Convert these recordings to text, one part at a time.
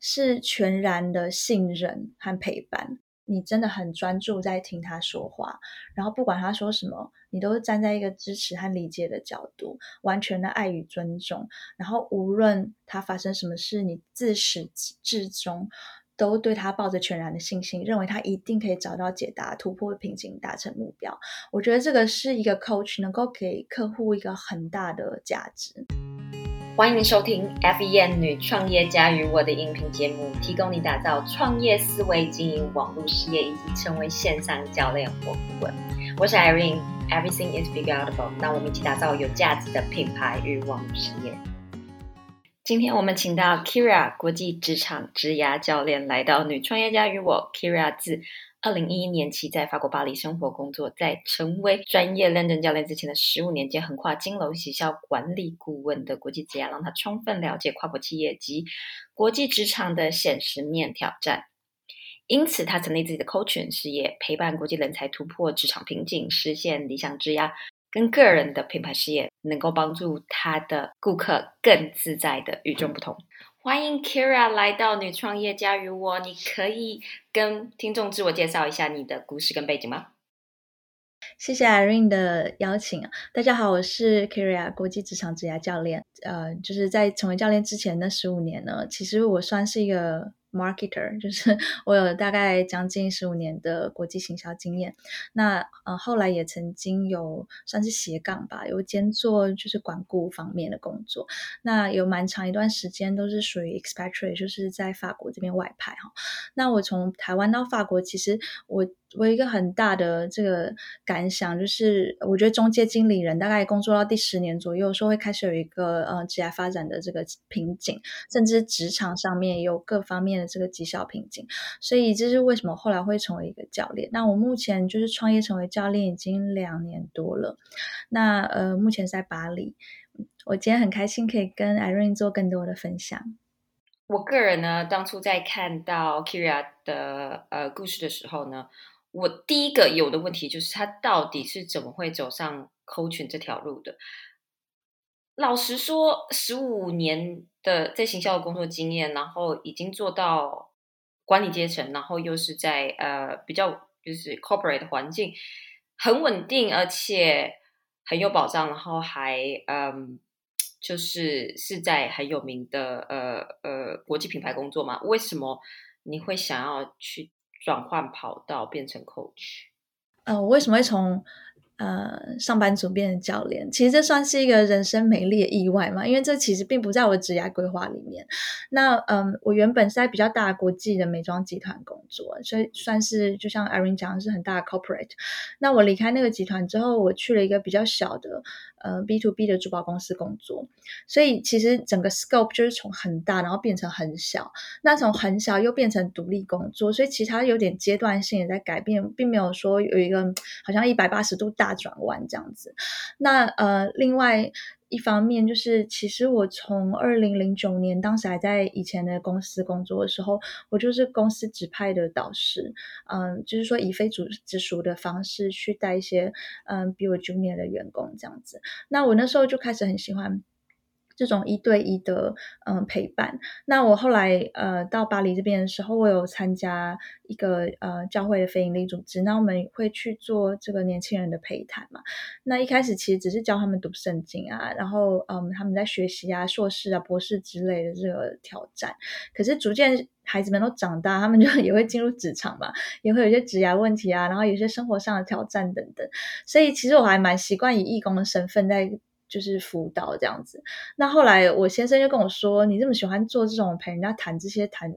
是全然的信任和陪伴。你真的很专注在听他说话，然后不管他说什么，你都是站在一个支持和理解的角度，完全的爱与尊重。然后无论他发生什么事，你自始至终都对他抱着全然的信心，认为他一定可以找到解答、突破瓶颈、达成目标。我觉得这个是一个 coach 能够给客户一个很大的价值。欢迎收听 F E N 女创业家与我的音频节目，提供你打造创业思维、经营网络事业以及成为线上教练或顾问。我是 Irene，Everything is figureoutable。那我们一起打造有价值的品牌与网络事业。今天我们请到 Kira 国际职场职涯教练来到女创业家与我 Kira 自。二零一一年起在法国巴黎生活工作，在成为专业认证教练之前的十五年间，横跨金融、学校、管理顾问的国际职业，让他充分了解跨国企业及国际职场的现实面挑战。因此，他成立自己的 coaching 事业，陪伴国际人才突破职场瓶颈，实现理想职涯，跟个人的品牌事业，能够帮助他的顾客更自在的与众不同。欢迎 Kira 来到女创业家与我，你可以跟听众自我介绍一下你的故事跟背景吗？谢谢 Irene 的邀请大家好，我是 Kira 国际职场职涯教练。呃，就是在成为教练之前的十五年呢，其实我算是一个。Marketer 就是 我有大概将近十五年的国际行销经验，那呃后来也曾经有算是斜杠吧，有兼做就是管顾方面的工作，那有蛮长一段时间都是属于 expatriate，就是在法国这边外派哈。那我从台湾到法国，其实我。我一个很大的这个感想就是，我觉得中介经理人大概工作到第十年左右，说会开始有一个呃职业发展的这个瓶颈，甚至职场上面也有各方面的这个绩效瓶颈。所以这是为什么后来会成为一个教练。那我目前就是创业成为教练已经两年多了。那呃，目前在巴黎。我今天很开心可以跟 Irene 做更多的分享。我个人呢，当初在看到 Kira 的呃故事的时候呢。我第一个有的问题就是他到底是怎么会走上 coaching 这条路的？老实说，十五年的在行销的工作经验，然后已经做到管理阶层，然后又是在呃比较就是 corporate 的环境，很稳定，而且很有保障，然后还嗯就是是在很有名的呃呃国际品牌工作嘛？为什么你会想要去？转换跑道变成 coach，呃，我为什么会从呃上班族变成教练？其实这算是一个人生美丽的意外嘛，因为这其实并不在我职业规划里面。那嗯，我原本是在比较大国际的美妆集团工作，所以算是就像 Irene 讲的是很大的 corporate。那我离开那个集团之后，我去了一个比较小的。呃，B to B 的珠宝公司工作，所以其实整个 scope 就是从很大，然后变成很小。那从很小又变成独立工作，所以其他有点阶段性也在改变，并没有说有一个好像一百八十度大转弯这样子。那呃，另外。一方面就是，其实我从二零零九年，当时还在以前的公司工作的时候，我就是公司指派的导师，嗯，就是说以非主直属的方式去带一些嗯比我 junior 的员工这样子。那我那时候就开始很喜欢。这种一对一的嗯陪伴，那我后来呃到巴黎这边的时候，我有参加一个呃教会的非营利组织，那我们会去做这个年轻人的陪谈嘛。那一开始其实只是教他们读圣经啊，然后嗯他们在学习啊硕士啊博士之类的这个挑战。可是逐渐孩子们都长大，他们就 也会进入职场嘛，也会有些职涯问题啊，然后有些生活上的挑战等等。所以其实我还蛮习惯以义工的身份在。就是辅导这样子，那后来我先生就跟我说：“你这么喜欢做这种陪人家谈这些谈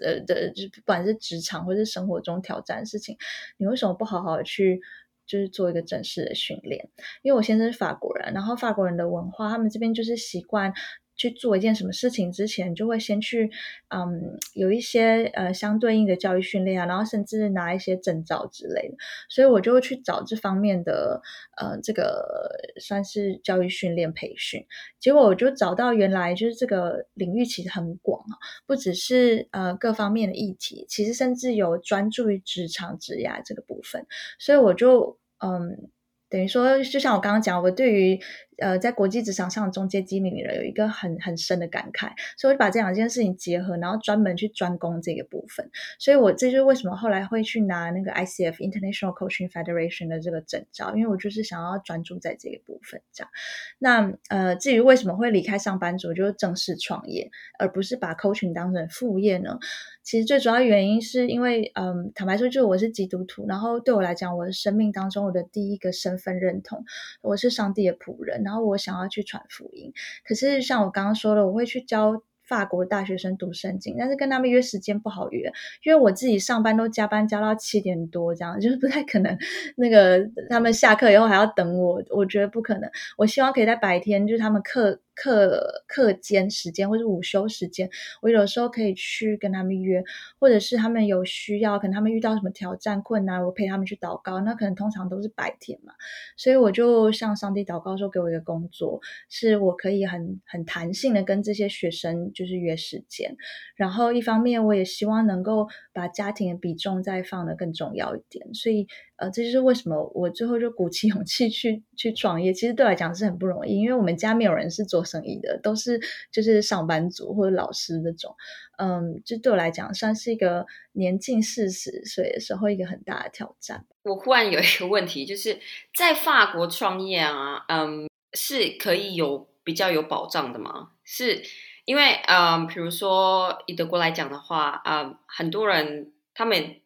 呃的，就不管是职场或是生活中挑战的事情，你为什么不好好去就是做一个正式的训练？因为我先生是法国人，然后法国人的文化，他们这边就是习惯。”去做一件什么事情之前，就会先去，嗯，有一些呃相对应的教育训练啊，然后甚至拿一些证照之类的。所以我就会去找这方面的，呃，这个算是教育训练培训。结果我就找到，原来就是这个领域其实很广啊，不只是呃各方面的议题，其实甚至有专注于职场职涯这个部分。所以我就嗯。等于说，就像我刚刚讲，我对于呃，在国际职场上的中阶经理人有一个很很深的感慨，所以我就把这两件事情结合，然后专门去专攻这个部分。所以我这就是为什么后来会去拿那个 ICF International Coaching Federation 的这个证照，因为我就是想要专注在这个部分。这样，那呃，至于为什么会离开上班族，就是正式创业，而不是把 coaching 当成副业呢？其实最主要原因是因为，嗯，坦白说，就是我是基督徒，然后对我来讲，我的生命当中我的第一个身份认同，我是上帝的仆人，然后我想要去传福音。可是像我刚刚说的，我会去教法国大学生读圣经，但是跟他们约时间不好约，因为我自己上班都加班加到七点多，这样就是不太可能。那个他们下课以后还要等我，我觉得不可能。我希望可以在白天，就是他们课。课课间时间或者午休时间，我有时候可以去跟他们约，或者是他们有需要，可能他们遇到什么挑战困难，我陪他们去祷告。那可能通常都是白天嘛，所以我就向上帝祷告说，给我一个工作，是我可以很很弹性的跟这些学生就是约时间。然后一方面我也希望能够把家庭的比重再放的更重要一点，所以。呃，这就是为什么我最后就鼓起勇气去去创业。其实对我来讲是很不容易，因为我们家没有人是做生意的，都是就是上班族或者老师这种。嗯，这对我来讲算是一个年近四十岁的时候一个很大的挑战。我忽然有一个问题，就是在法国创业啊，嗯，是可以有比较有保障的吗？是因为，嗯，比如说以德国来讲的话，啊，很多人他们。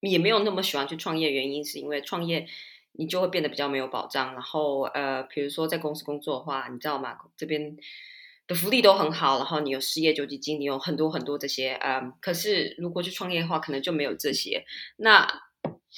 也没有那么喜欢去创业，原因是因为创业你就会变得比较没有保障。然后呃，比如说在公司工作的话，你知道吗？这边的福利都很好，然后你有失业救济金，你有很多很多这些。嗯，可是如果去创业的话，可能就没有这些。那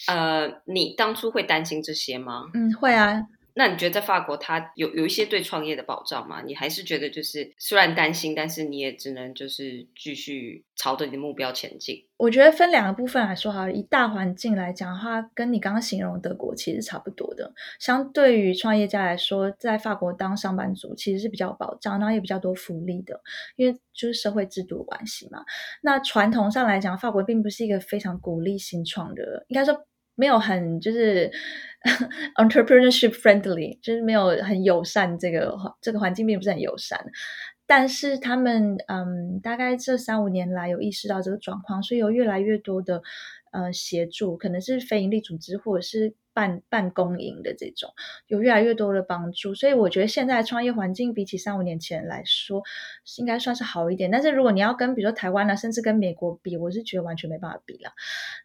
呃，你当初会担心这些吗？嗯，会啊。那你觉得在法国，它有有一些对创业的保障吗？你还是觉得就是虽然担心，但是你也只能就是继续朝着你的目标前进。我觉得分两个部分来说哈，以大环境来讲的话，跟你刚刚形容德国其实差不多的。相对于创业家来说，在法国当上班族其实是比较保障，然后也比较多福利的，因为就是社会制度的关系嘛。那传统上来讲，法国并不是一个非常鼓励新创的，应该说。没有很就是 entrepreneurship friendly，就是没有很友善，这个这个环境并不是很友善。但是他们嗯，大概这三五年来有意识到这个状况，所以有越来越多的呃协助，可能是非营利组织或者是。办办公营的这种有越来越多的帮助，所以我觉得现在创业环境比起三五年前来说，应该算是好一点。但是如果你要跟比如说台湾呢，甚至跟美国比，我是觉得完全没办法比了。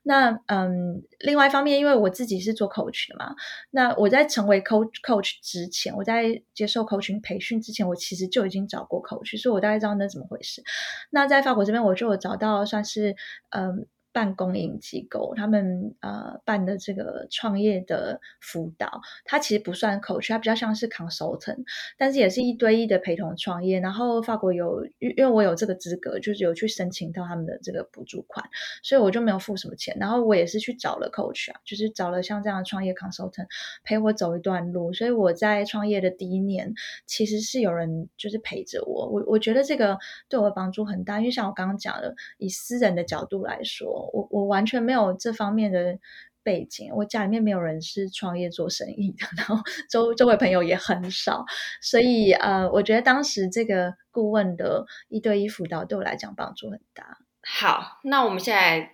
那嗯，另外一方面，因为我自己是做 coach 的嘛，那我在成为 coach coach 之前，我在接受 coach 培训之前，我其实就已经找过 coach，所以我大概知道那怎么回事。那在法国这边，我就有找到算是嗯。办公营机构，他们呃办的这个创业的辅导，它其实不算 coach，它比较像是 consultant，但是也是一对一的陪同创业。然后法国有，因为我有这个资格，就是有去申请到他们的这个补助款，所以我就没有付什么钱。然后我也是去找了 coach 啊，就是找了像这样的创业 consultant 陪我走一段路。所以我在创业的第一年，其实是有人就是陪着我。我我觉得这个对我的帮助很大，因为像我刚刚讲的，以私人的角度来说。我我完全没有这方面的背景，我家里面没有人是创业做生意的，然后周周围朋友也很少，所以呃，我觉得当时这个顾问的一对一辅导对我来讲帮助很大。好，那我们现在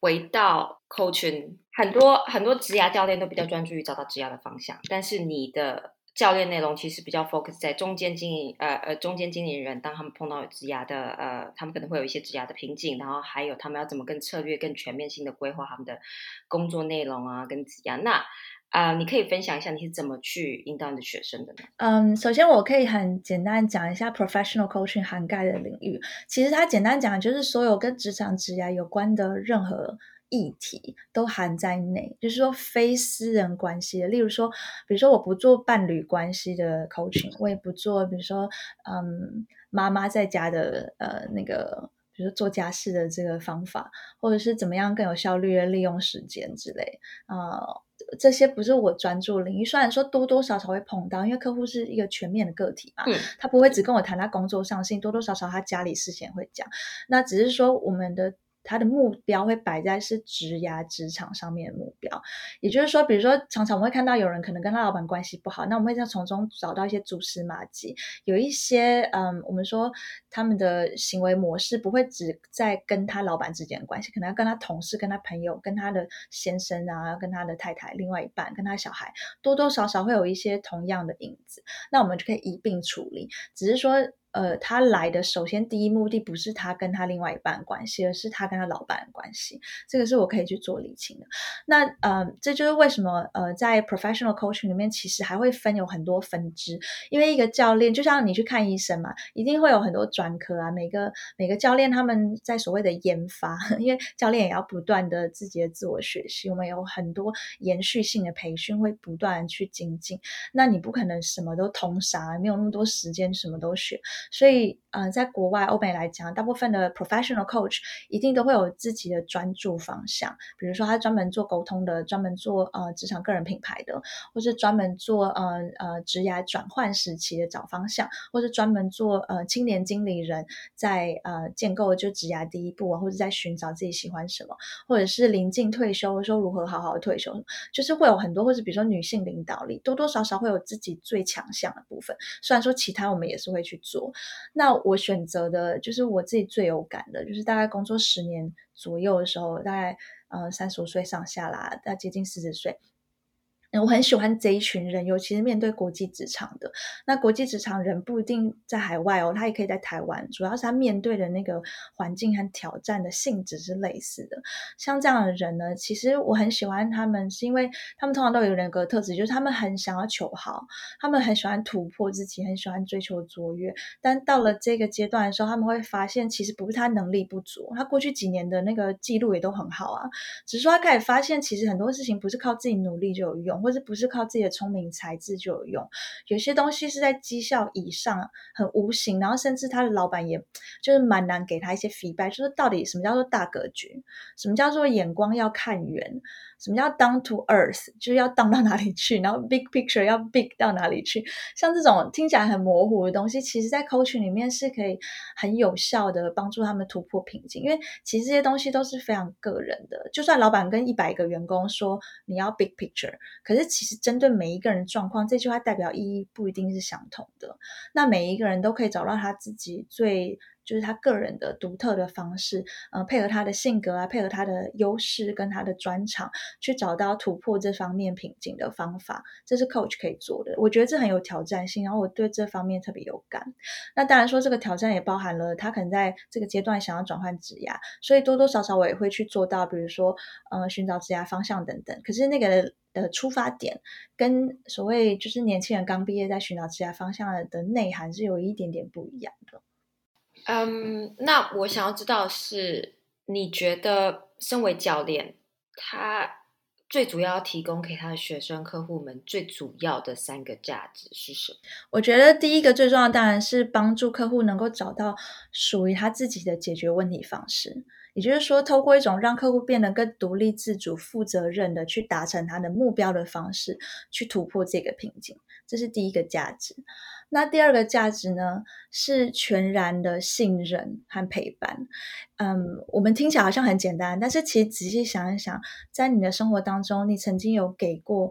回到 coaching，很多很多职涯教练都比较专注于找到职涯的方向，但是你的。教练内容其实比较 focus 在中间经营，呃呃，中间经营人，当他们碰到职涯的，呃，他们可能会有一些职涯的瓶颈，然后还有他们要怎么更策略、更全面性的规划他们的工作内容啊，跟职涯。那啊，你可以分享一下你是怎么去引导你的学生的呢？嗯，首先我可以很简单讲一下 professional coaching 涵盖的领域。其实它简单讲就是所有跟职场职涯有关的任何。议题都含在内，就是说非私人关系的，例如说，比如说我不做伴侣关系的 coaching，我也不做，比如说，嗯，妈妈在家的呃那个，比如说做家事的这个方法，或者是怎么样更有效率的利用时间之类，啊，这些不是我专注领域。虽然说多多少少会碰到，因为客户是一个全面的个体嘛，他不会只跟我谈他工作上事情，多多少少他家里事先会讲。那只是说我们的。他的目标会摆在是职涯职场上面的目标，也就是说，比如说常常我们会看到有人可能跟他老板关系不好，那我们会在从中找到一些蛛丝马迹，有一些嗯，我们说他们的行为模式不会只在跟他老板之间的关系，可能要跟他同事、跟他朋友、跟他的先生啊、跟他的太太、另外一半、跟他小孩，多多少少会有一些同样的影子，那我们就可以一并处理，只是说。呃，他来的首先第一目的不是他跟他另外一半关系，而是他跟他老板的关系。这个是我可以去做理清的。那呃，这就是为什么呃，在 professional coaching 里面，其实还会分有很多分支。因为一个教练就像你去看医生嘛，一定会有很多专科啊。每个每个教练他们在所谓的研发，因为教练也要不断的自己的自我学习，我们有很多延续性的培训会不断去精进。那你不可能什么都通杀，没有那么多时间什么都学。所以，呃，在国外欧美来讲，大部分的 professional coach 一定都会有自己的专注方向。比如说，他专门做沟通的，专门做呃职场个人品牌的，或是专门做呃呃职涯转换时期的找方向，或是专门做呃青年经理人在呃建构就职涯第一步啊，或者在寻找自己喜欢什么，或者是临近退休说如何好好的退休，就是会有很多，或是比如说女性领导力，多多少少会有自己最强项的部分。虽然说其他我们也是会去做。那我选择的就是我自己最有感的，就是大概工作十年左右的时候，大概嗯三十五岁上下啦，大接近四十岁。我很喜欢这一群人，尤其是面对国际职场的。那国际职场人不一定在海外哦，他也可以在台湾。主要是他面对的那个环境和挑战的性质是类似的。像这样的人呢，其实我很喜欢他们，是因为他们通常都有人格特质，就是他们很想要求好，他们很喜欢突破自己，很喜欢追求卓越。但到了这个阶段的时候，他们会发现，其实不是他能力不足，他过去几年的那个记录也都很好啊，只是说他开始发现，其实很多事情不是靠自己努力就有用。或者不是靠自己的聪明才智就有用，有些东西是在绩效以上，很无形，然后甚至他的老板也就是蛮难给他一些 feedback，就是到底什么叫做大格局，什么叫做眼光要看远。什么叫 down to earth？就是要 down 到哪里去，然后 big picture 要 big 到哪里去？像这种听起来很模糊的东西，其实在 coaching 里面是可以很有效的帮助他们突破瓶颈。因为其实这些东西都是非常个人的。就算老板跟一百个员工说你要 big picture，可是其实针对每一个人状况，这句话代表意义不一定是相同的。那每一个人都可以找到他自己最。就是他个人的独特的方式，呃，配合他的性格啊，配合他的优势跟他的专长，去找到突破这方面瓶颈的方法，这是 coach 可以做的。我觉得这很有挑战性，然后我对这方面特别有感。那当然说，这个挑战也包含了他可能在这个阶段想要转换职业，所以多多少少我也会去做到，比如说，呃，寻找职业方向等等。可是那个的出发点跟所谓就是年轻人刚毕业在寻找职业方向的内涵是有一点点不一样的。嗯，那我想要知道是，你觉得身为教练，他最主要提供给他的学生客户们最主要的三个价值是什么？我觉得第一个最重要当然是帮助客户能够找到属于他自己的解决问题方式，也就是说，透过一种让客户变得更独立自主、负责任的去达成他的目标的方式，去突破这个瓶颈，这是第一个价值。那第二个价值呢，是全然的信任和陪伴。嗯，我们听起来好像很简单，但是其实仔细想一想，在你的生活当中，你曾经有给过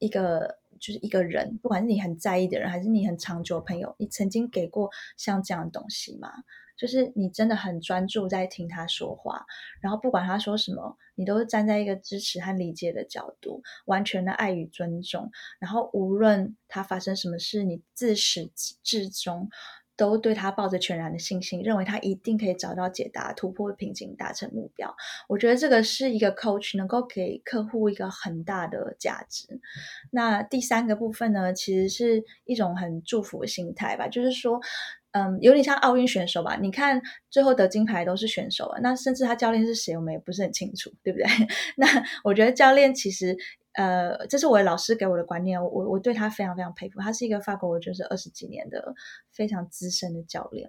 一个，就是一个人，不管是你很在意的人，还是你很长久的朋友，你曾经给过像这样的东西吗？就是你真的很专注在听他说话，然后不管他说什么，你都是站在一个支持和理解的角度，完全的爱与尊重。然后无论他发生什么事，你自始至终都对他抱着全然的信心，认为他一定可以找到解答、突破瓶颈、达成目标。我觉得这个是一个 coach 能够给客户一个很大的价值。那第三个部分呢，其实是一种很祝福的心态吧，就是说。嗯，有点像奥运选手吧？你看最后得金牌都是选手啊，那甚至他教练是谁，我们也不是很清楚，对不对？那我觉得教练其实，呃，这是我的老师给我的观念，我我对他非常非常佩服。他是一个法国就是二十几年的非常资深的教练。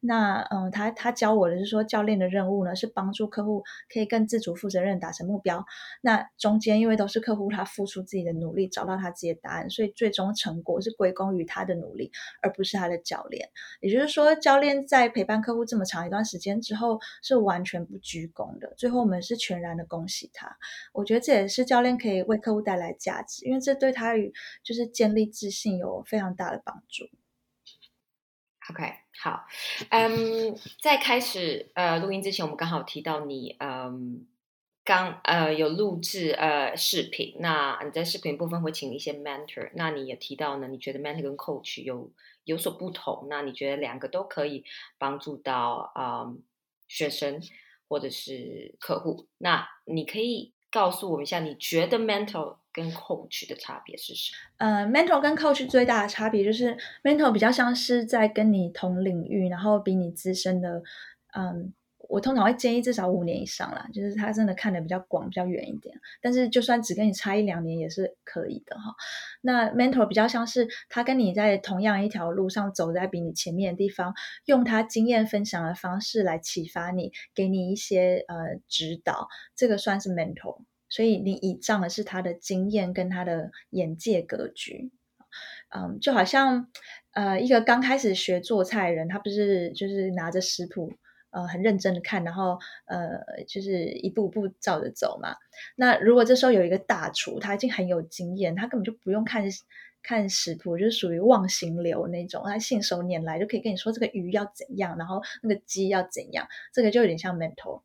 那嗯，他他教我的是说，教练的任务呢是帮助客户可以更自主、负责任达成目标。那中间因为都是客户他付出自己的努力找到他自己的答案，所以最终成果是归功于他的努力，而不是他的教练。也就是说，教练在陪伴客户这么长一段时间之后，是完全不鞠躬的。最后我们是全然的恭喜他。我觉得这也是教练可以为客户带来价值，因为这对他与就是建立自信有非常大的帮助。OK，好，嗯，在开始呃录音之前，我们刚好提到你，嗯，刚呃有录制呃视频，那你在视频部分会请一些 mentor，那你也提到呢，你觉得 mentor 跟 coach 有有所不同，那你觉得两个都可以帮助到啊学生或者是客户，那你可以告诉我一下，你觉得 mental 跟 coach 的差别是什么？呃，mental 跟 coach 最大的差别就是，mental 比较像是在跟你同领域，然后比你资深的，嗯，我通常会建议至少五年以上啦，就是他真的看的比较广、比较远一点。但是就算只跟你差一两年也是可以的哈。那 mentor 比较像是他跟你在同样一条路上走在比你前面的地方，用他经验分享的方式来启发你，给你一些呃指导，这个算是 mentor。所以你倚仗的是他的经验跟他的眼界格局，嗯，就好像呃一个刚开始学做菜的人，他不是就是拿着食谱，呃，很认真的看，然后呃就是一步步照着走嘛。那如果这时候有一个大厨，他已经很有经验，他根本就不用看看食谱，就是属于忘形流那种，他信手拈来就可以跟你说这个鱼要怎样，然后那个鸡要怎样，这个就有点像 mentor。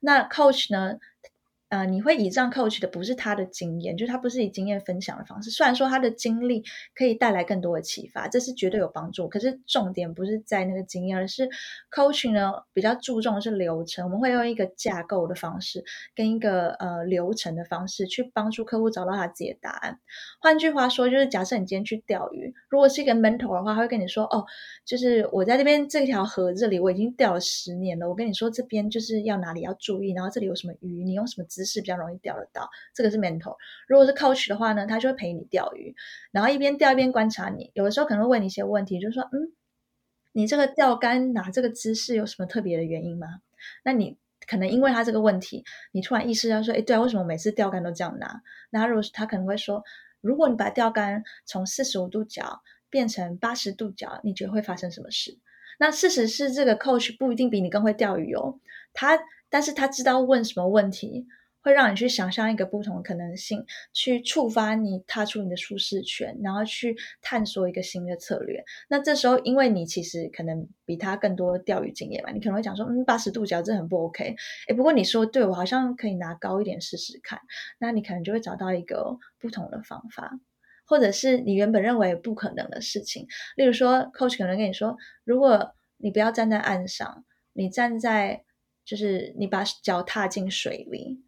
那 coach 呢？呃，你会倚仗 coach 的不是他的经验，就是他不是以经验分享的方式。虽然说他的经历可以带来更多的启发，这是绝对有帮助。可是重点不是在那个经验，而是 coach 呢比较注重的是流程。我们会用一个架构的方式，跟一个呃流程的方式去帮助客户找到他自己的答案。换句话说，就是假设你今天去钓鱼，如果是一个 mentor 的话，他会跟你说：“哦，就是我在这边这条河这里，我已经钓了十年了。我跟你说，这边就是要哪里要注意，然后这里有什么鱼，你用什么姿势比较容易钓得到，这个是 mentor。如果是 coach 的话呢，他就会陪你钓鱼，然后一边钓一边观察你。有的时候可能会问你一些问题，就是说，嗯，你这个钓竿拿这个姿势有什么特别的原因吗？那你可能因为他这个问题，你突然意识到说，哎，对啊，为什么每次钓竿都这样拿？那如果他可能会说，如果你把钓竿从四十五度角变成八十度角，你觉得会发生什么事？那事实是，这个 coach 不一定比你更会钓鱼哦，他。但是他知道问什么问题会让你去想象一个不同的可能性，去触发你踏出你的舒适圈，然后去探索一个新的策略。那这时候，因为你其实可能比他更多钓鱼经验嘛，你可能会讲说，嗯，八十度角这很不 OK。哎，不过你说对我好像可以拿高一点试试看，那你可能就会找到一个不同的方法，或者是你原本认为不可能的事情。例如说，coach 可能跟你说，如果你不要站在岸上，你站在就是你把脚踏进水里，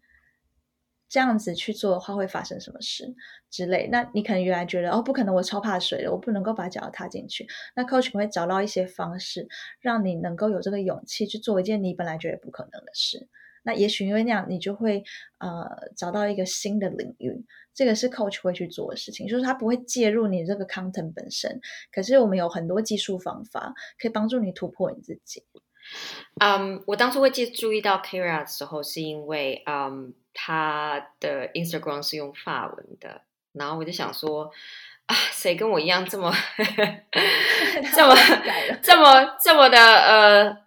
这样子去做的话，会发生什么事之类？那你可能原来觉得哦，不可能，我超怕水的，我不能够把脚踏进去。那 coach 会找到一些方式，让你能够有这个勇气去做一件你本来觉得不可能的事。那也许因为那样，你就会呃找到一个新的领域。这个是 coach 会去做的事情，就是他不会介入你这个 content 本身，可是我们有很多技术方法可以帮助你突破你自己。嗯，我当初会记注意到 Kira 的时候，是因为嗯，他的 Instagram 是用法文的，然后我就想说啊，谁跟我一样这么 这么这么这么的呃，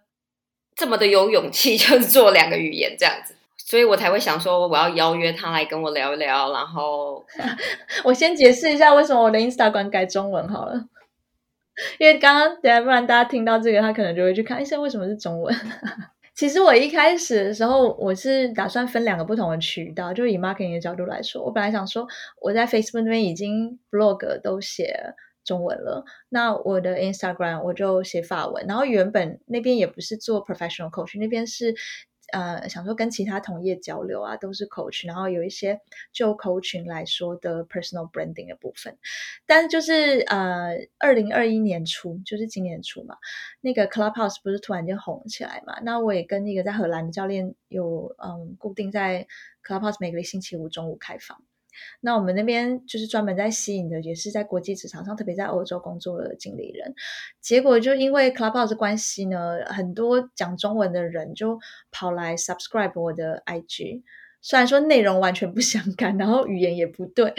这么的有勇气，就是做两个语言这样子，所以我才会想说，我要邀约他来跟我聊一聊。然后 我先解释一下为什么我的 Instagram 改中文好了。因为刚刚等下，不然大家听到这个，他可能就会去看一下为什么是中文。其实我一开始的时候，我是打算分两个不同的渠道，就以 marketing 的角度来说，我本来想说我在 Facebook 那边已经 blog 都写中文了，那我的 Instagram 我就写法文，然后原本那边也不是做 professional coach，那边是。呃，想说跟其他同业交流啊，都是 coach，然后有一些就 coach 来说的 personal branding 的部分。但是就是呃，二零二一年初，就是今年初嘛，那个 Clubhouse 不是突然间红起来嘛？那我也跟那个在荷兰的教练有嗯，固定在 Clubhouse 每个星期五中午开放。那我们那边就是专门在吸引的，也是在国际职场上，特别在欧洲工作的经理人。结果就因为 Clubhouse 关系呢，很多讲中文的人就跑来 subscribe 我的 IG，虽然说内容完全不相干，然后语言也不对。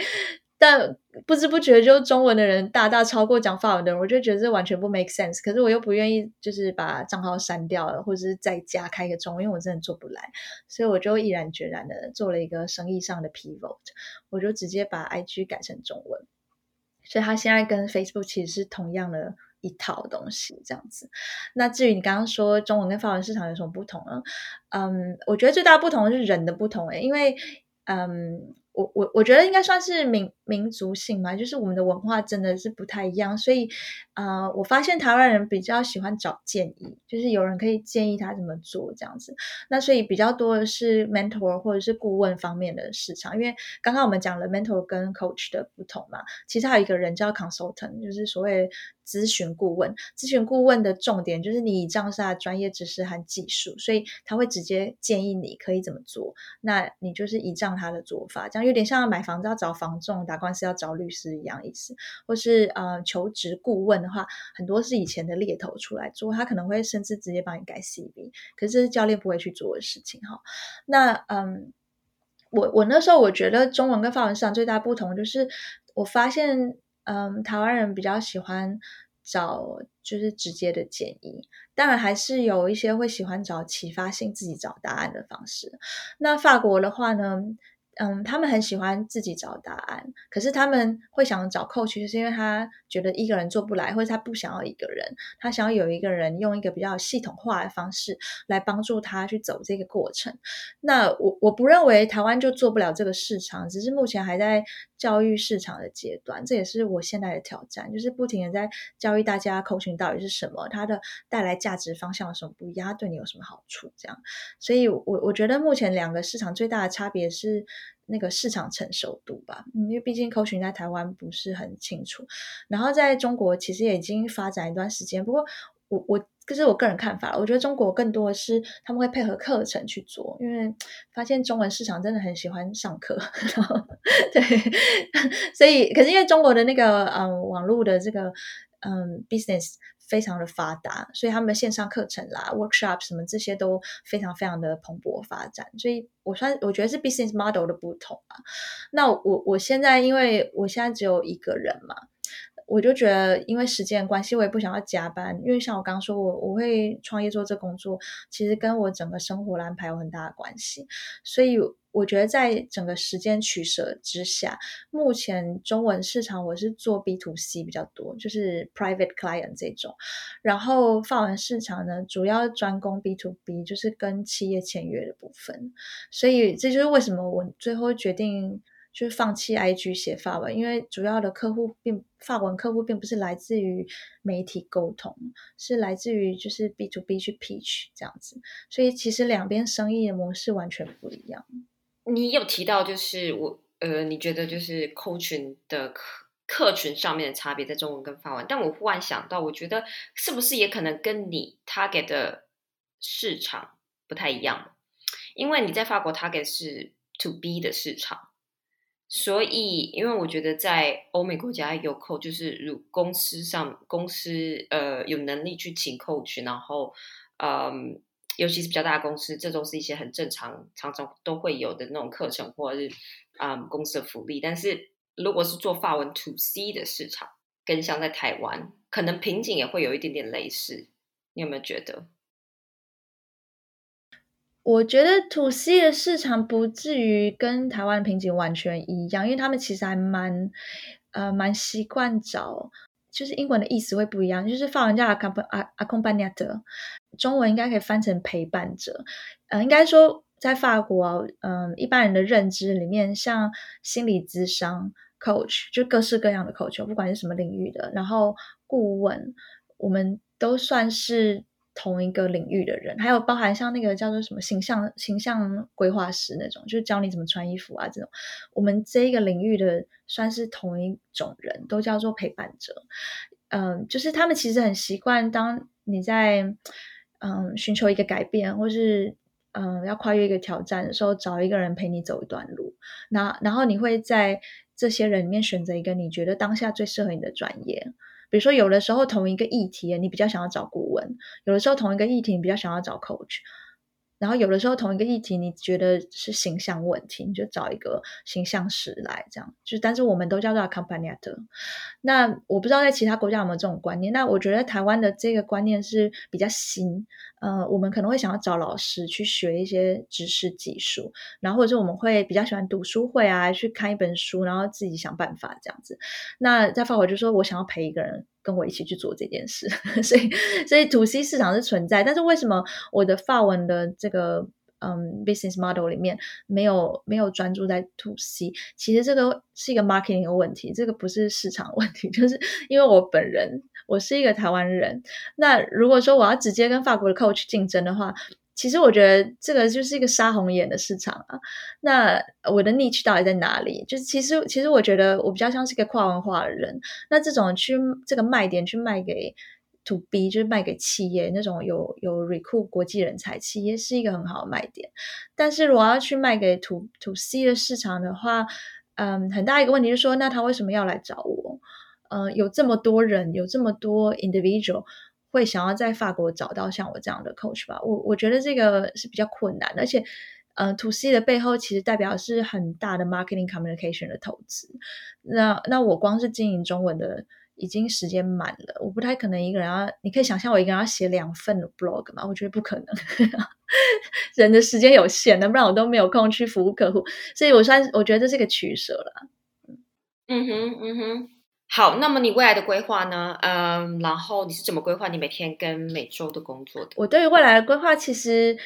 但不知不觉就中文的人大大超过讲法文的人，我就觉得这完全不 make sense。可是我又不愿意，就是把账号删掉了，或者是再加开一个中文，因为我真的做不来，所以我就毅然决然的做了一个生意上的 pivot，我就直接把 IG 改成中文。所以它现在跟 Facebook 其实是同样的一套东西，这样子。那至于你刚刚说中文跟法文市场有什么不同呢？嗯，我觉得最大不同是人的不同诶，因为嗯。我我我觉得应该算是民民族性嘛，就是我们的文化真的是不太一样，所以啊，我发现台湾人比较喜欢找建议，就是有人可以建议他怎么做这样子。那所以比较多的是 mentor 或者是顾问方面的市场，因为刚刚我们讲了 mentor 跟 coach 的不同嘛，其实还有一个人叫 consultant，就是所谓。咨询顾问，咨询顾问的重点就是你倚仗是他专业知识和技术，所以他会直接建议你可以怎么做。那你就是倚仗他的做法，这样有点像买房子要找房仲，打官司要找律师一样意思。或是呃求职顾问的话，很多是以前的猎头出来做，他可能会甚至直接帮你改 CV，可是这是教练不会去做的事情哈。那嗯，我我那时候我觉得中文跟法文市场最大不同就是我发现。嗯，台湾人比较喜欢找就是直接的建议，当然还是有一些会喜欢找启发性、自己找答案的方式。那法国的话呢？嗯，他们很喜欢自己找答案，可是他们会想找 coach，是因为他觉得一个人做不来，或者他不想要一个人，他想要有一个人用一个比较系统化的方式来帮助他去走这个过程。那我我不认为台湾就做不了这个市场，只是目前还在教育市场的阶段，这也是我现在的挑战，就是不停的在教育大家 coaching 到底是什么，它的带来价值方向有什么不一样，它对你有什么好处，这样。所以，我我觉得目前两个市场最大的差别是。那个市场成熟度吧，因为毕竟 coaching 在台湾不是很清楚，然后在中国其实也已经发展一段时间。不过我我这是我个人看法，我觉得中国更多的是他们会配合课程去做，因为发现中文市场真的很喜欢上课，对，所以可是因为中国的那个嗯网络的这个嗯 business。非常的发达，所以他们的线上课程啦、workshop 什么这些都非常非常的蓬勃发展。所以我算我觉得是 business model 的不同啊。那我我现在因为我现在只有一个人嘛，我就觉得因为时间关系，我也不想要加班。因为像我刚刚说，我我会创业做这工作，其实跟我整个生活安排有很大的关系，所以。我觉得在整个时间取舍之下，目前中文市场我是做 B to C 比较多，就是 private client 这种。然后法文市场呢，主要专攻 B to B，就是跟企业签约的部分。所以这就是为什么我最后决定就是放弃 IG 写法文，因为主要的客户并法文客户并不是来自于媒体沟通，是来自于就是 B to B 去 pitch 这样子。所以其实两边生意的模式完全不一样。你有提到，就是我呃，你觉得就是 coach 的客客群上面的差别在中文跟法文，但我忽然想到，我觉得是不是也可能跟你 target 的市场不太一样？因为你在法国 target 是 to B 的市场，所以因为我觉得在欧美国家有 coach，就是如公司上公司呃有能力去请 coach，然后嗯。尤其是比较大的公司，这都是一些很正常、常常都会有的那种课程，或者是啊公司的福利。但是如果是做发文 to C 的市场，跟像在台湾，可能瓶颈也会有一点点类似。你有没有觉得？我觉得 to C 的市场不至于跟台湾的瓶颈完全一样，因为他们其实还蛮呃蛮习惯找。就是英文的意思会不一样，就是法文叫 accompagnateur，中文应该可以翻成陪伴者。呃，应该说在法国，嗯，一般人的认知里面，像心理咨商 coach，就各式各样的 coach，不管是什么领域的，然后顾问，我们都算是。同一个领域的人，还有包含像那个叫做什么形象形象规划师那种，就是教你怎么穿衣服啊这种。我们这一个领域的算是同一种人，都叫做陪伴者。嗯，就是他们其实很习惯，当你在嗯寻求一个改变，或是嗯，要跨越一个挑战的时候，找一个人陪你走一段路。那然后你会在这些人里面选择一个你觉得当下最适合你的专业。比如说，有的时候同一个议题，你比较想要找顾问；有的时候同一个议题，你比较想要找 coach。然后有的时候同一个议题，你觉得是形象问题，你就找一个形象师来这样。就但是我们都叫做 accompaniator。那我不知道在其他国家有没有这种观念。那我觉得台湾的这个观念是比较新。呃，我们可能会想要找老师去学一些知识技术，然后或者是我们会比较喜欢读书会啊，去看一本书，然后自己想办法这样子。那在法国就说我想要陪一个人。跟我一起去做这件事，所以所以 to C 市场是存在，但是为什么我的发文的这个嗯 business model 里面没有没有专注在 to C？其实这个是一个 marketing 的问题，这个不是市场问题，就是因为我本人我是一个台湾人，那如果说我要直接跟法国的 coach 竞争的话。其实我觉得这个就是一个杀红眼的市场啊。那我的 niche 到底在哪里？就是其实其实我觉得我比较像是一个跨文化的人。那这种去这个卖点去卖给 to B，就是卖给企业那种有有 recruit 国际人才企业是一个很好的卖点。但是如果要去卖给 to to C 的市场的话，嗯，很大一个问题就是说，那他为什么要来找我？嗯，有这么多人，有这么多 individual。会想要在法国找到像我这样的 coach 吧？我我觉得这个是比较困难，而且，嗯，to C 的背后其实代表是很大的 marketing communication 的投资。那那我光是经营中文的，已经时间满了，我不太可能一个人要。你可以想象我一个人要写两份 blog 吗？我觉得不可能，人的时间有限，不然我都没有空去服务客户。所以我算我觉得这是个取舍了。嗯哼，嗯哼。好，那么你未来的规划呢？嗯，然后你是怎么规划你每天跟每周的工作的？我对于未来的规划，其实。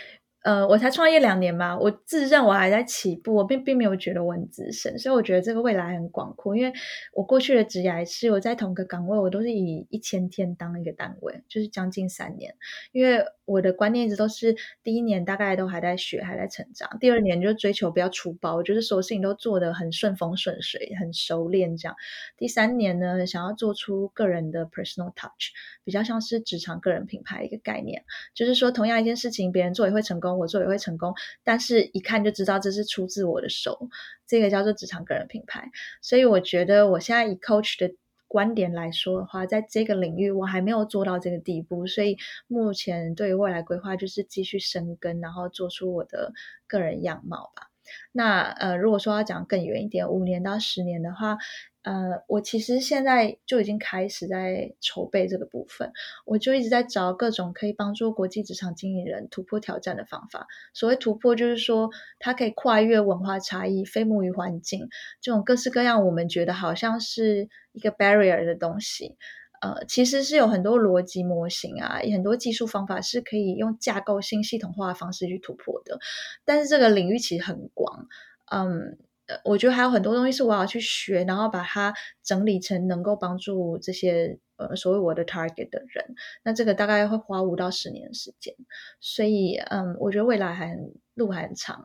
呃，我才创业两年嘛，我自认我还在起步，我并并没有觉得我很资深，所以我觉得这个未来很广阔。因为我过去的职涯是我在同个岗位，我都是以一千天当一个单位，就是将近三年。因为我的观念一直都是，第一年大概都还在学，还在成长；第二年就追求不要出包，我觉得所有事情都做得很顺风顺水，很熟练这样。第三年呢，想要做出个人的 personal touch，比较像是职场个人品牌一个概念，就是说同样一件事情，别人做也会成功。我做也会成功，但是一看就知道这是出自我的手，这个叫做职场个人品牌。所以我觉得我现在以 coach 的观点来说的话，在这个领域我还没有做到这个地步，所以目前对于未来规划就是继续生根，然后做出我的个人样貌吧。那呃，如果说要讲更远一点，五年到十年的话。呃，我其实现在就已经开始在筹备这个部分，我就一直在找各种可以帮助国际职场经理人突破挑战的方法。所谓突破，就是说它可以跨越文化差异、非母语环境这种各式各样我们觉得好像是一个 barrier 的东西。呃，其实是有很多逻辑模型啊，很多技术方法是可以用架构性、系统化的方式去突破的。但是这个领域其实很广，嗯。我觉得还有很多东西是我要去学，然后把它整理成能够帮助这些呃所谓我的 target 的人。那这个大概会花五到十年时间，所以嗯，我觉得未来还很路还很长。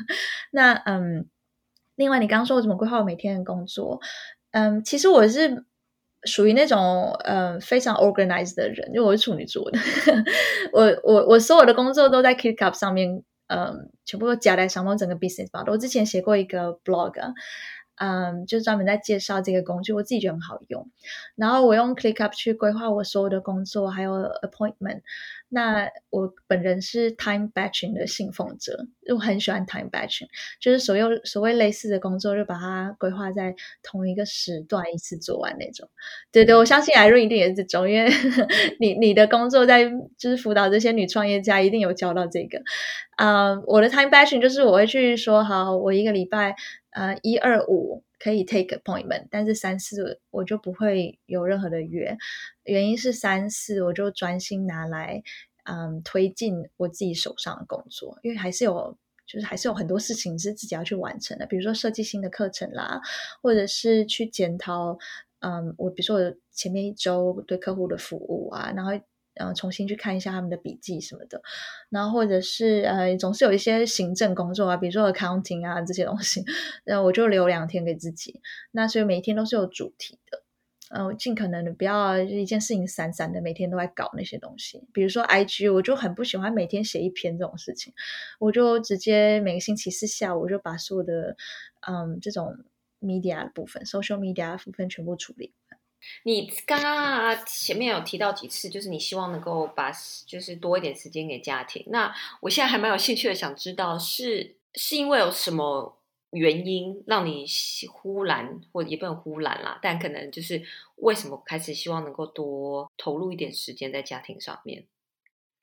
那嗯，另外你刚刚说我怎么规划我每天的工作？嗯，其实我是属于那种嗯非常 organized 的人，因为我是处女座的。我我我所有的工作都在 KeepUp 上面。嗯，全部都夹在上面，整个 business 吧。我之前写过一个 blog，嗯，就是专门在介绍这个工具，我自己觉得很好用。然后我用 ClickUp 去规划我所有的工作，还有 appointment。那我本人是 time batching 的信奉者，我很喜欢 time batching，就是所有所谓类似的工作，就把它规划在同一个时段一次做完那种。对对，我相信艾瑞一定也是这种，因为 你你的工作在就是辅导这些女创业家，一定有教到这个。啊，我的 time batching 就是我会去说，好，我一个礼拜呃一二五可以 take appointment，但是三四我就不会有任何的约。原因是三四我就专心拿来，嗯，推进我自己手上的工作，因为还是有，就是还是有很多事情是自己要去完成的，比如说设计新的课程啦，或者是去检讨，嗯，我比如说我前面一周对客户的服务啊，然后然后重新去看一下他们的笔记什么的，然后或者是呃总是有一些行政工作啊，比如说 accounting 啊这些东西，那我就留两天给自己，那所以每一天都是有主题的。嗯，尽可能的不要一件事情散散的，每天都在搞那些东西。比如说 IG，我就很不喜欢每天写一篇这种事情，我就直接每个星期四下午就把所有的嗯这种 media 的部分，social media 的部分全部处理。你刚刚前面有提到几次，就是你希望能够把就是多一点时间给家庭。那我现在还蛮有兴趣的，想知道是是因为有什么原因让你忽然或者也不能忽然啦，但可能就是为什么开始希望能够多投入一点时间在家庭上面？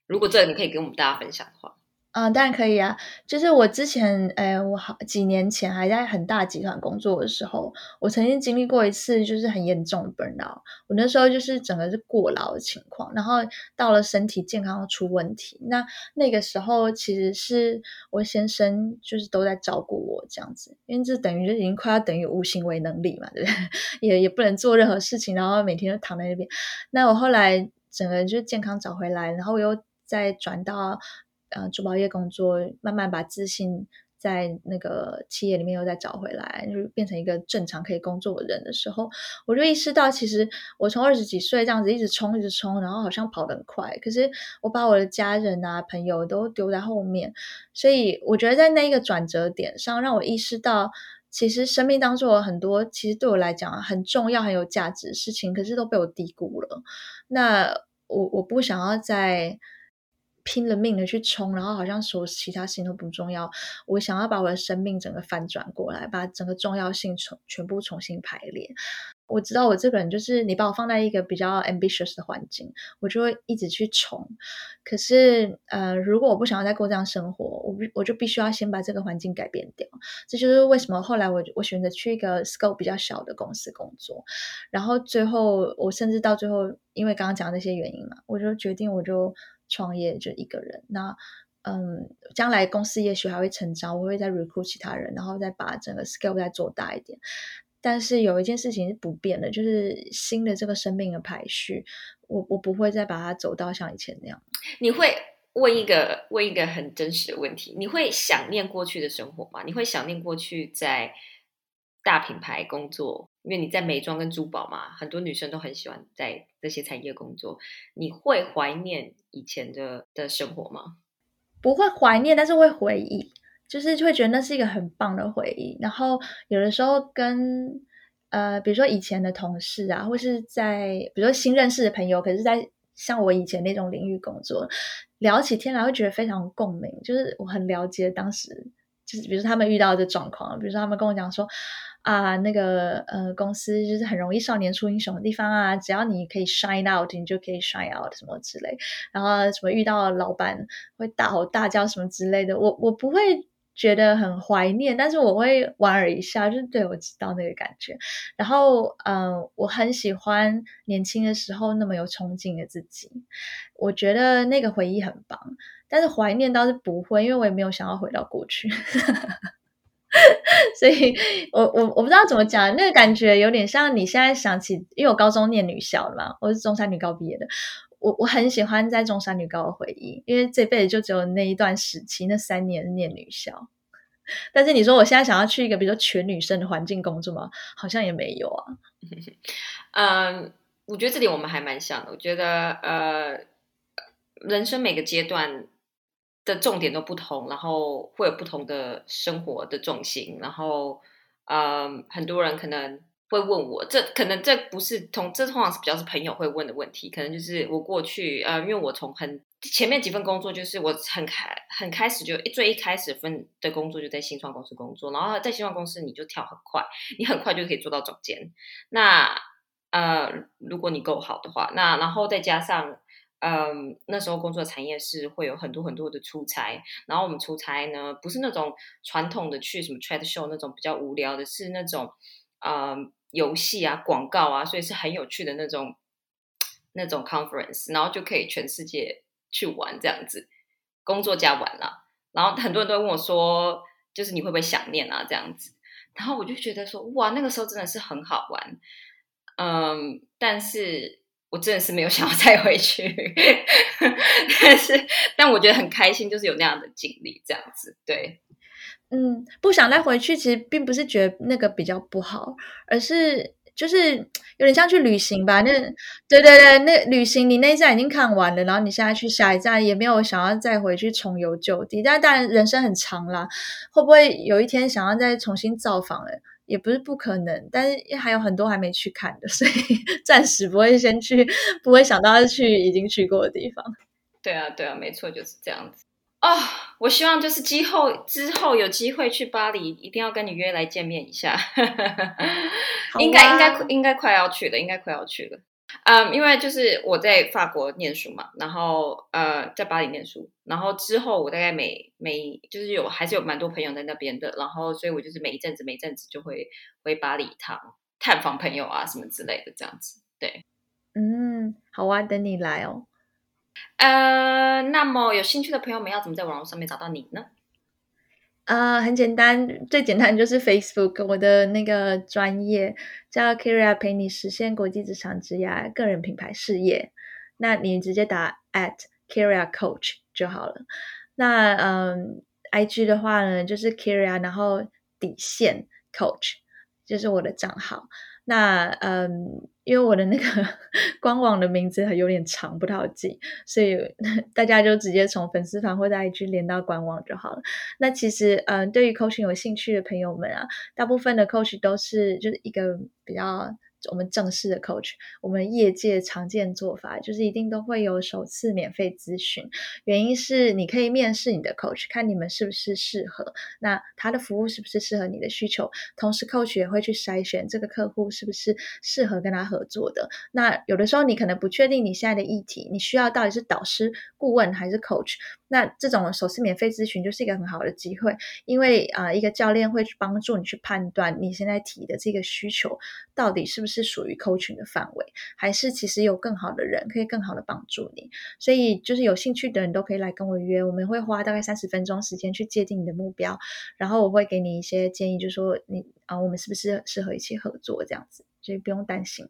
如果这你可以跟我们大家分享的话。嗯，当然可以啊。就是我之前，哎，我好几年前还在很大集团工作的时候，我曾经经历过一次，就是很严重的 burnout。我那时候就是整个是过劳的情况，然后到了身体健康出问题。那那个时候其实是我先生就是都在照顾我这样子，因为这等于就已经快要等于无行为能力嘛，对不对？也也不能做任何事情，然后每天都躺在那边。那我后来整个人就健康找回来，然后我又再转到。呃，珠宝业工作，慢慢把自信在那个企业里面又再找回来，就变成一个正常可以工作的人的时候，我就意识到，其实我从二十几岁这样子一直冲，一直冲，然后好像跑得很快，可是我把我的家人啊、朋友都丢在后面，所以我觉得在那一个转折点上，让我意识到，其实生命当中有很多，其实对我来讲很重要、很有价值的事情，可是都被我低估了。那我我不想要再。拼了命的去冲，然后好像说其他事情都不重要。我想要把我的生命整个翻转过来，把整个重要性重全部重新排列。我知道我这个人就是你把我放在一个比较 ambitious 的环境，我就会一直去冲。可是呃，如果我不想要再过这样生活，我我就必须要先把这个环境改变掉。这就是为什么后来我我选择去一个 scope 比较小的公司工作，然后最后我甚至到最后，因为刚刚讲的那些原因嘛，我就决定我就。创业就一个人，那嗯，将来公司也许还会成长，我会再 recruit 其他人，然后再把整个 scale 再做大一点。但是有一件事情是不变的，就是新的这个生命的排序，我我不会再把它走到像以前那样。你会问一个问一个很真实的问题：你会想念过去的生活吗？你会想念过去在大品牌工作？因为你在美妆跟珠宝嘛，很多女生都很喜欢在这些产业工作。你会怀念以前的的生活吗？不会怀念，但是会回忆，就是会觉得那是一个很棒的回忆。然后有的时候跟呃，比如说以前的同事啊，或是在比如说新认识的朋友，可是在像我以前那种领域工作，聊起天来会觉得非常共鸣，就是我很了解当时，就是比如说他们遇到的状况，比如说他们跟我讲说。啊，那个呃，公司就是很容易少年出英雄的地方啊！只要你可以 shine out，你就可以 shine out 什么之类。然后什么遇到老板会大吼大叫什么之类的，我我不会觉得很怀念，但是我会莞尔一笑，就是对我知道那个感觉。然后嗯，我很喜欢年轻的时候那么有憧憬的自己，我觉得那个回忆很棒。但是怀念倒是不会，因为我也没有想要回到过去。所以，我我我不知道怎么讲，那个感觉有点像你现在想起，因为我高中念女校嘛，我是中山女高毕业的，我我很喜欢在中山女高的回忆，因为这辈子就只有那一段时期，那三年念女校。但是你说我现在想要去一个比如说全女生的环境工作吗？好像也没有啊。嗯，我觉得这点我们还蛮像的。我觉得呃，人生每个阶段。的重点都不同，然后会有不同的生活的重心，然后，嗯，很多人可能会问我，这可能这不是通，这通常是比较是朋友会问的问题，可能就是我过去，呃，因为我从很前面几份工作，就是我很开很开始就最一开始分的工作就在新创公司工作，然后在新创公司你就跳很快，你很快就可以做到总监，那呃，如果你够好的话，那然后再加上。嗯，那时候工作的产业是会有很多很多的出差，然后我们出差呢，不是那种传统的去什么 trade show 那种比较无聊的，是那种嗯游戏啊、广告啊，所以是很有趣的那种那种 conference，然后就可以全世界去玩这样子，工作加玩了。然后很多人都问我说，就是你会不会想念啊这样子？然后我就觉得说，哇，那个时候真的是很好玩，嗯，但是。我真的是没有想要再回去，但是但我觉得很开心，就是有那样的经历，这样子对，嗯，不想再回去，其实并不是觉得那个比较不好，而是就是有点像去旅行吧。那对对对，那旅行你那一站已经看完了，然后你现在去下一站，也没有想要再回去重游旧地。但当然人生很长啦，会不会有一天想要再重新造访了？也不是不可能，但是还有很多还没去看的，所以暂时不会先去，不会想到要去已经去过的地方。对啊，对啊，没错，就是这样子。哦，我希望就是之后之后有机会去巴黎，一定要跟你约来见面一下。应该应该应该快要去了，应该快要去了。嗯，因为就是我在法国念书嘛，然后呃，在巴黎念书，然后之后我大概每每就是有还是有蛮多朋友在那边的，然后所以我就是每一阵子每一阵子就会回巴黎一趟探访朋友啊什么之类的这样子。对，嗯，好啊，等你来哦。呃，那么有兴趣的朋友们要怎么在网络上面找到你呢？啊，很简单，最简单就是 Facebook，我的那个专业叫 Kira 陪你实现国际职场职业个人品牌事业。那你直接打 at Kira Coach 就好了。那嗯，IG 的话呢，就是 Kira，然后底线 Coach，就是我的账号。那嗯，因为我的那个 官网的名字有点长，不太好记，所以 大家就直接从粉丝团或者 IG 连到官网就好了。那其实嗯，对于 coach 有兴趣的朋友们啊，大部分的 coach 都是就是一个比较。我们正式的 coach，我们业界常见做法就是一定都会有首次免费咨询，原因是你可以面试你的 coach，看你们是不是适合，那他的服务是不是适合你的需求，同时 coach 也会去筛选这个客户是不是适合跟他合作的。那有的时候你可能不确定你现在的议题，你需要到底是导师、顾问还是 coach。那这种首次免费咨询就是一个很好的机会，因为啊，一个教练会去帮助你去判断你现在提的这个需求到底是不是属于 coaching 的范围，还是其实有更好的人可以更好的帮助你。所以就是有兴趣的人都可以来跟我约，我们会花大概三十分钟时间去界定你的目标，然后我会给你一些建议，就是说你啊，我们是不是适合一起合作这样子，所以不用担心。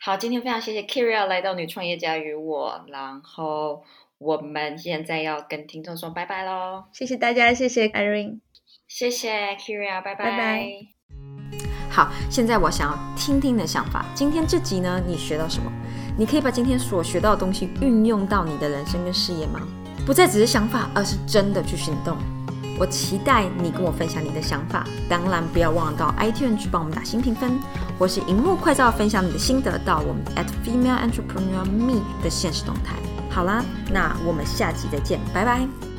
好，今天非常谢谢 Kira 来到女创业家与我，然后。我们现在要跟听众说拜拜喽！谢谢大家，谢谢 Irene，谢谢 Kira，拜拜拜。好，现在我想要听听你的想法。今天这集呢，你学到什么？你可以把今天所学到的东西运用到你的人生跟事业吗？不再只是想法，而是真的去行动。我期待你跟我分享你的想法。当然，不要忘了到 iTunes 去帮我们打新评分，或是荧幕快照分享你的心得到我们 at female entrepreneur me 的现实动态。好啦，那我们下集再见，拜拜。